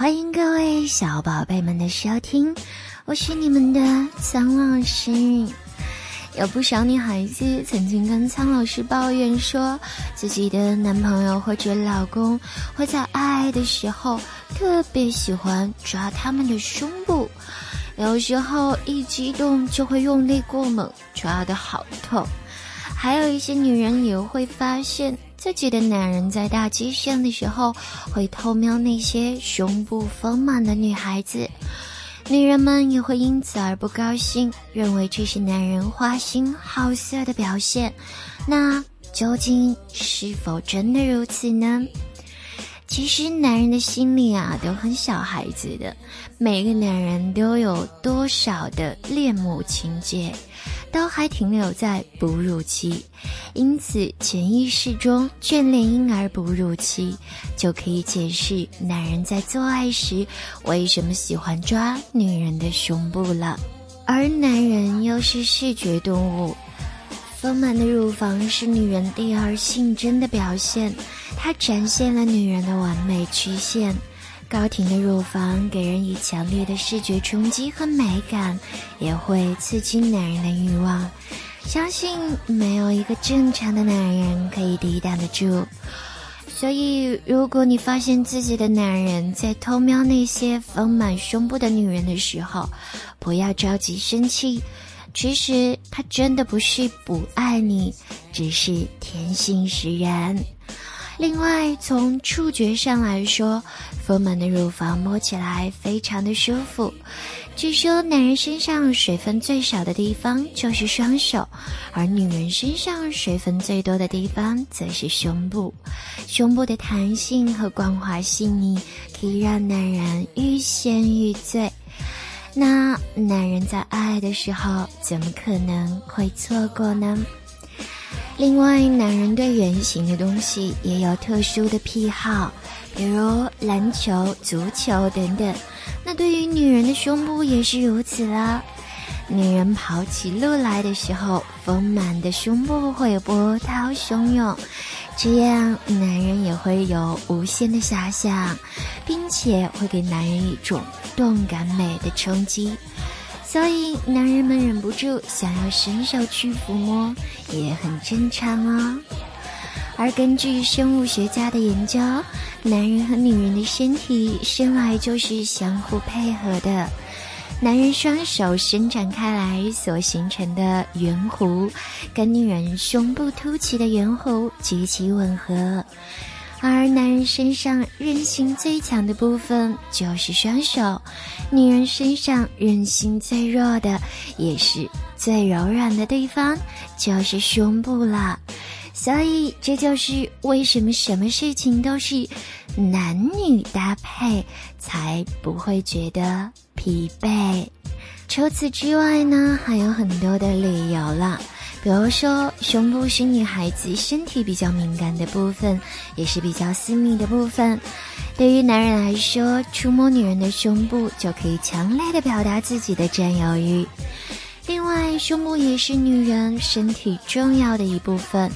欢迎各位小宝贝们的收听，我是你们的苍老师。有不少女孩子曾经跟苍老师抱怨说，自己的男朋友或者老公会在爱的时候特别喜欢抓他们的胸部，有时候一激动就会用力过猛，抓得好痛。还有一些女人也会发现。自己的男人在大街上的时候，会偷瞄那些胸部丰满的女孩子，女人们也会因此而不高兴，认为这是男人花心好色的表现。那究竟是否真的如此呢？其实男人的心里啊，都很小孩子的，每个男人都有多少的恋母情节。都还停留在哺乳期，因此潜意识中眷恋婴儿哺乳期，就可以解释男人在做爱时为什么喜欢抓女人的胸部了。而男人又是视觉动物，丰满的乳房是女人第二性征的表现，它展现了女人的完美曲线。高挺的乳房给人以强烈的视觉冲击和美感，也会刺激男人的欲望。相信没有一个正常的男人可以抵挡得住。所以，如果你发现自己的男人在偷瞄那些丰满胸部的女人的时候，不要着急生气。其实他真的不是不爱你，只是天性使然。另外，从触觉上来说，丰满的乳房摸起来非常的舒服。据说，男人身上水分最少的地方就是双手，而女人身上水分最多的地方则是胸部。胸部的弹性和光滑细腻，可以让男人欲仙欲醉。那男人在爱的时候，怎么可能会错过呢？另外，男人对圆形的东西也有特殊的癖好，比如篮球、足球等等。那对于女人的胸部也是如此啦。女人跑起路来的时候，丰满的胸部会波涛汹涌，这样男人也会有无限的遐想，并且会给男人一种动感美的冲击。所以，男人们忍不住想要伸手去抚摸，也很正常哦。而根据生物学家的研究，男人和女人的身体生来就是相互配合的。男人双手伸展开来所形成的圆弧，跟女人胸部凸起的圆弧极其吻合。而男人身上韧性最强的部分就是双手，女人身上韧性最弱的，也是最柔软的地方就是胸部了。所以这就是为什么什么事情都是男女搭配才不会觉得疲惫。除此之外呢，还有很多的理由了。比如说，胸部是女孩子身体比较敏感的部分，也是比较私密的部分。对于男人来说，触摸女人的胸部就可以强烈的表达自己的占有欲。另外，胸部也是女人身体重要的一部分。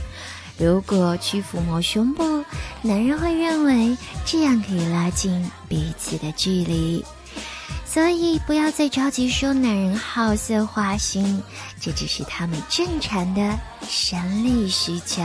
如果去抚摸胸部，男人会认为这样可以拉近彼此的距离。所以不要再着急说男人好色花心，这只是他们正常的生理需求。